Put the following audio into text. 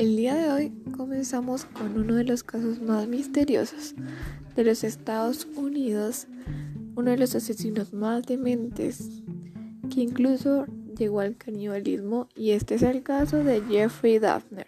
El día de hoy comenzamos con uno de los casos más misteriosos de los Estados Unidos, uno de los asesinos más dementes que incluso llegó al canibalismo y este es el caso de Jeffrey Daphne.